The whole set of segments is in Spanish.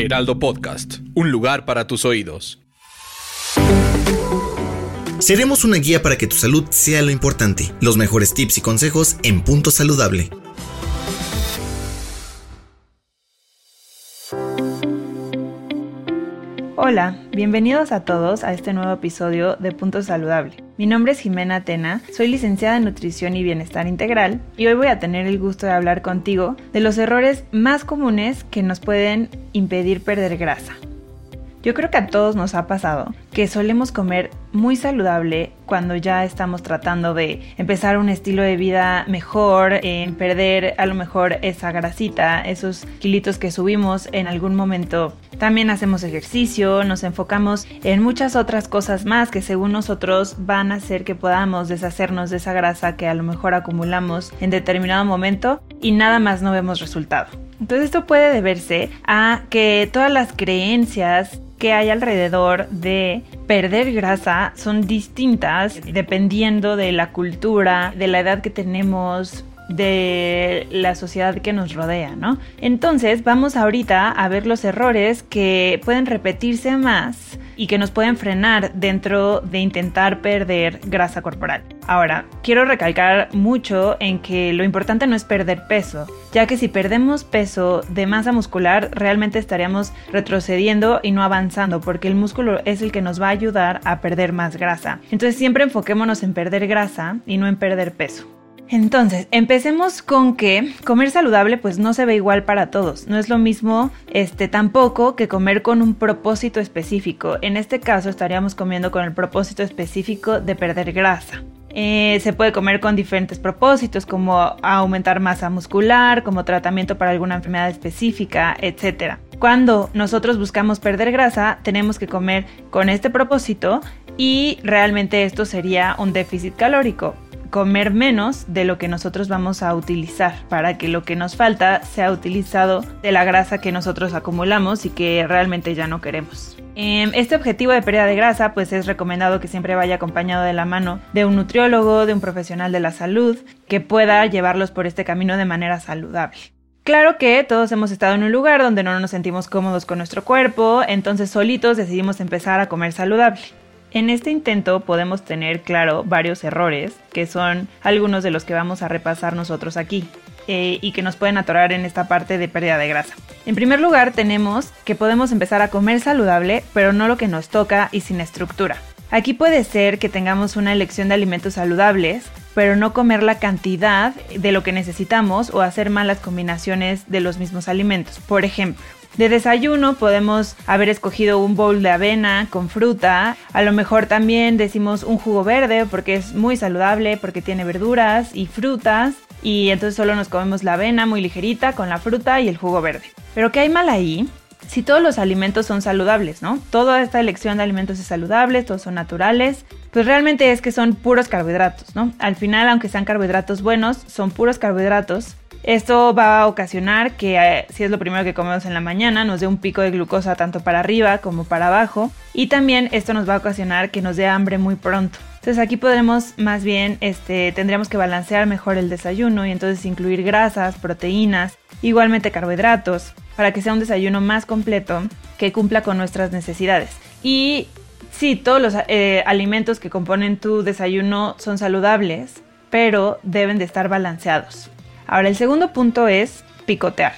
Heraldo Podcast, un lugar para tus oídos. Seremos una guía para que tu salud sea lo importante. Los mejores tips y consejos en Punto Saludable. Hola, bienvenidos a todos a este nuevo episodio de Punto Saludable. Mi nombre es Jimena Atena, soy licenciada en Nutrición y Bienestar Integral y hoy voy a tener el gusto de hablar contigo de los errores más comunes que nos pueden impedir perder grasa. Yo creo que a todos nos ha pasado que solemos comer muy saludable cuando ya estamos tratando de empezar un estilo de vida mejor, en perder a lo mejor esa grasita, esos kilitos que subimos en algún momento. También hacemos ejercicio, nos enfocamos en muchas otras cosas más que según nosotros van a hacer que podamos deshacernos de esa grasa que a lo mejor acumulamos en determinado momento y nada más no vemos resultado. Entonces esto puede deberse a que todas las creencias que hay alrededor de perder grasa son distintas dependiendo de la cultura, de la edad que tenemos, de la sociedad que nos rodea, ¿no? Entonces vamos ahorita a ver los errores que pueden repetirse más y que nos pueden frenar dentro de intentar perder grasa corporal. Ahora, quiero recalcar mucho en que lo importante no es perder peso, ya que si perdemos peso de masa muscular, realmente estaríamos retrocediendo y no avanzando, porque el músculo es el que nos va a ayudar a perder más grasa. Entonces siempre enfoquémonos en perder grasa y no en perder peso. Entonces, empecemos con que comer saludable pues no se ve igual para todos. No es lo mismo este tampoco que comer con un propósito específico. En este caso estaríamos comiendo con el propósito específico de perder grasa. Eh, se puede comer con diferentes propósitos como aumentar masa muscular, como tratamiento para alguna enfermedad específica, etc. Cuando nosotros buscamos perder grasa, tenemos que comer con este propósito y realmente esto sería un déficit calórico comer menos de lo que nosotros vamos a utilizar para que lo que nos falta sea utilizado de la grasa que nosotros acumulamos y que realmente ya no queremos. Em, este objetivo de pérdida de grasa pues es recomendado que siempre vaya acompañado de la mano de un nutriólogo, de un profesional de la salud, que pueda llevarlos por este camino de manera saludable. Claro que todos hemos estado en un lugar donde no nos sentimos cómodos con nuestro cuerpo, entonces solitos decidimos empezar a comer saludable. En este intento podemos tener claro varios errores, que son algunos de los que vamos a repasar nosotros aquí, eh, y que nos pueden atorar en esta parte de pérdida de grasa. En primer lugar, tenemos que podemos empezar a comer saludable, pero no lo que nos toca y sin estructura. Aquí puede ser que tengamos una elección de alimentos saludables, pero no comer la cantidad de lo que necesitamos o hacer malas combinaciones de los mismos alimentos. Por ejemplo, de desayuno podemos haber escogido un bowl de avena con fruta. A lo mejor también decimos un jugo verde porque es muy saludable, porque tiene verduras y frutas. Y entonces solo nos comemos la avena muy ligerita con la fruta y el jugo verde. Pero ¿qué hay mal ahí? Si todos los alimentos son saludables, ¿no? Toda esta elección de alimentos es saludable, todos son naturales, pues realmente es que son puros carbohidratos, ¿no? Al final, aunque sean carbohidratos buenos, son puros carbohidratos esto va a ocasionar que eh, si es lo primero que comemos en la mañana nos dé un pico de glucosa tanto para arriba como para abajo y también esto nos va a ocasionar que nos dé hambre muy pronto. Entonces aquí podremos más bien, este, tendríamos que balancear mejor el desayuno y entonces incluir grasas, proteínas, igualmente carbohidratos, para que sea un desayuno más completo que cumpla con nuestras necesidades. Y sí, todos los eh, alimentos que componen tu desayuno son saludables, pero deben de estar balanceados. Ahora, el segundo punto es picotear.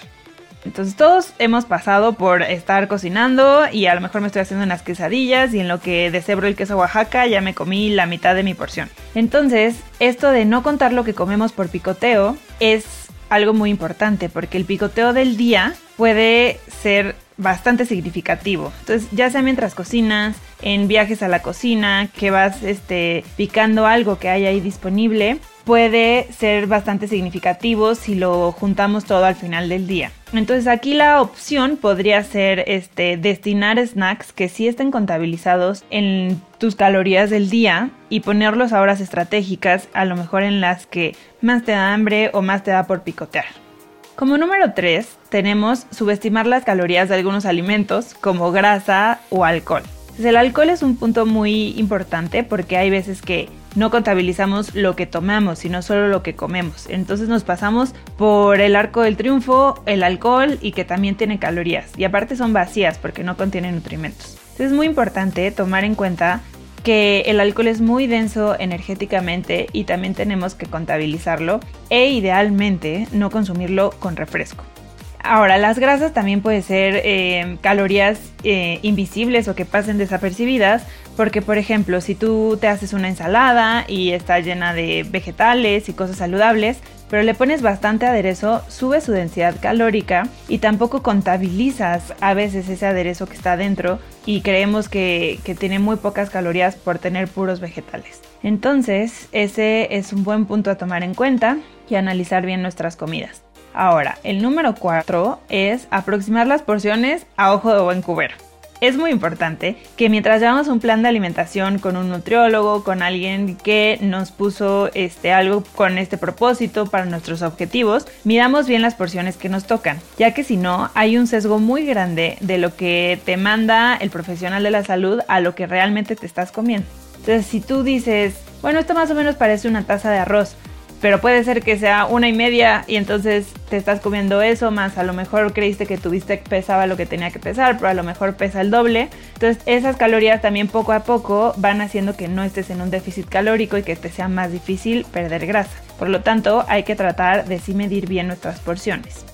Entonces todos hemos pasado por estar cocinando y a lo mejor me estoy haciendo unas quesadillas y en lo que deshebro el queso Oaxaca ya me comí la mitad de mi porción. Entonces, esto de no contar lo que comemos por picoteo es algo muy importante porque el picoteo del día puede ser bastante significativo. Entonces, ya sea mientras cocinas, en viajes a la cocina, que vas este, picando algo que hay ahí disponible, puede ser bastante significativo si lo juntamos todo al final del día. Entonces aquí la opción podría ser este, destinar snacks que sí estén contabilizados en tus calorías del día y ponerlos a horas estratégicas, a lo mejor en las que más te da hambre o más te da por picotear. Como número 3 tenemos subestimar las calorías de algunos alimentos como grasa o alcohol. el alcohol es un punto muy importante porque hay veces que no contabilizamos lo que tomamos, sino solo lo que comemos. Entonces nos pasamos por el arco del triunfo, el alcohol y que también tiene calorías. Y aparte son vacías porque no contiene nutrimentos. Es muy importante tomar en cuenta que el alcohol es muy denso energéticamente y también tenemos que contabilizarlo e idealmente no consumirlo con refresco. Ahora, las grasas también pueden ser eh, calorías eh, invisibles o que pasen desapercibidas, porque por ejemplo, si tú te haces una ensalada y está llena de vegetales y cosas saludables, pero le pones bastante aderezo, sube su densidad calórica y tampoco contabilizas a veces ese aderezo que está dentro y creemos que, que tiene muy pocas calorías por tener puros vegetales. Entonces, ese es un buen punto a tomar en cuenta y analizar bien nuestras comidas. Ahora, el número 4 es aproximar las porciones a ojo de buen cubero. Es muy importante que mientras llevamos un plan de alimentación con un nutriólogo, con alguien que nos puso este, algo con este propósito para nuestros objetivos, miramos bien las porciones que nos tocan, ya que si no, hay un sesgo muy grande de lo que te manda el profesional de la salud a lo que realmente te estás comiendo. Entonces, si tú dices, bueno, esto más o menos parece una taza de arroz, pero puede ser que sea una y media y entonces te estás comiendo eso, más a lo mejor creíste que tu bistec pesaba lo que tenía que pesar, pero a lo mejor pesa el doble. Entonces esas calorías también poco a poco van haciendo que no estés en un déficit calórico y que te sea más difícil perder grasa. Por lo tanto, hay que tratar de sí medir bien nuestras porciones.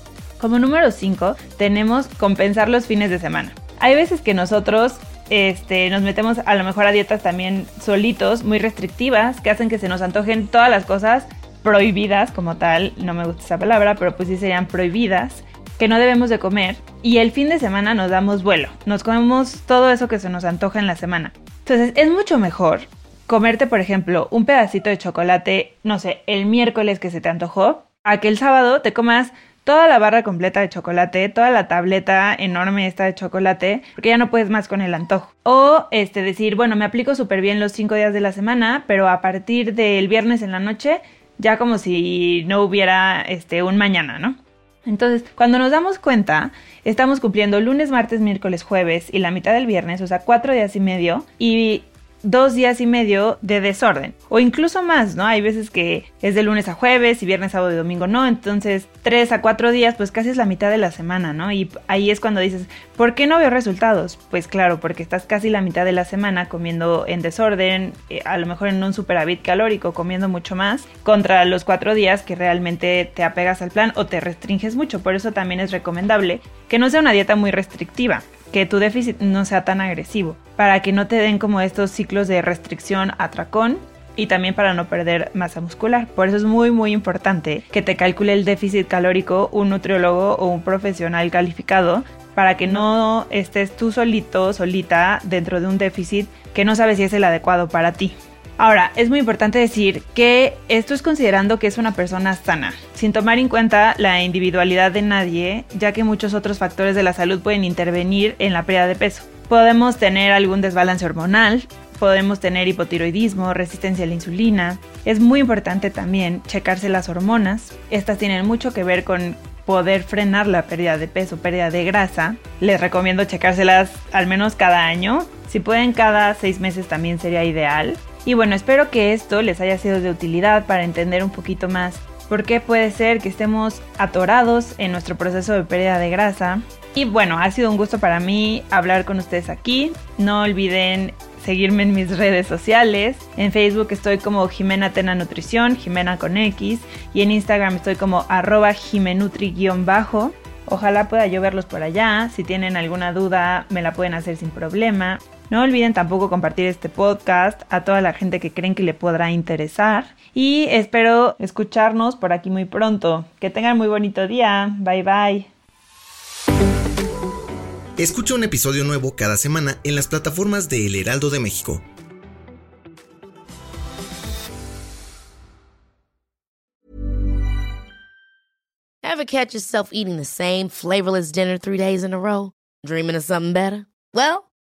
Como número 5, tenemos compensar los fines de semana. Hay veces que nosotros este, nos metemos a lo mejor a dietas también solitos, muy restrictivas, que hacen que se nos antojen todas las cosas prohibidas como tal, no me gusta esa palabra, pero pues sí serían prohibidas, que no debemos de comer y el fin de semana nos damos vuelo, nos comemos todo eso que se nos antoja en la semana. Entonces es mucho mejor comerte, por ejemplo, un pedacito de chocolate, no sé, el miércoles que se te antojó, a que el sábado te comas toda la barra completa de chocolate, toda la tableta enorme esta de chocolate, porque ya no puedes más con el antojo. O este decir, bueno, me aplico súper bien los cinco días de la semana, pero a partir del viernes en la noche ya como si no hubiera este, un mañana, ¿no? Entonces, cuando nos damos cuenta, estamos cumpliendo lunes, martes, miércoles, jueves y la mitad del viernes, o sea, cuatro días y medio, y dos días y medio de desorden o incluso más, ¿no? Hay veces que es de lunes a jueves y viernes, sábado y domingo no, entonces tres a cuatro días pues casi es la mitad de la semana, ¿no? Y ahí es cuando dices, ¿por qué no veo resultados? Pues claro, porque estás casi la mitad de la semana comiendo en desorden, eh, a lo mejor en un superávit calórico, comiendo mucho más, contra los cuatro días que realmente te apegas al plan o te restringes mucho, por eso también es recomendable que no sea una dieta muy restrictiva que tu déficit no sea tan agresivo, para que no te den como estos ciclos de restricción atracón y también para no perder masa muscular. Por eso es muy muy importante que te calcule el déficit calórico un nutriólogo o un profesional calificado para que no estés tú solito, solita dentro de un déficit que no sabes si es el adecuado para ti. Ahora, es muy importante decir que esto es considerando que es una persona sana, sin tomar en cuenta la individualidad de nadie, ya que muchos otros factores de la salud pueden intervenir en la pérdida de peso. Podemos tener algún desbalance hormonal, podemos tener hipotiroidismo, resistencia a la insulina. Es muy importante también checarse las hormonas. Estas tienen mucho que ver con poder frenar la pérdida de peso, pérdida de grasa. Les recomiendo checárselas al menos cada año. Si pueden cada seis meses también sería ideal. Y bueno, espero que esto les haya sido de utilidad para entender un poquito más por qué puede ser que estemos atorados en nuestro proceso de pérdida de grasa. Y bueno, ha sido un gusto para mí hablar con ustedes aquí. No olviden seguirme en mis redes sociales. En Facebook estoy como Jimena Tena Nutrición, Jimena con X. Y en Instagram estoy como arroba jimenutri-bajo. Ojalá pueda yo verlos por allá. Si tienen alguna duda, me la pueden hacer sin problema. No olviden tampoco compartir este podcast a toda la gente que creen que le podrá interesar. Y espero escucharnos por aquí muy pronto. Que tengan muy bonito día. Bye bye. Escucha un episodio nuevo cada semana en las plataformas de El Heraldo de México. Ever catch yourself eating the same flavorless dinner three days in a row? Dreaming of something better? Well.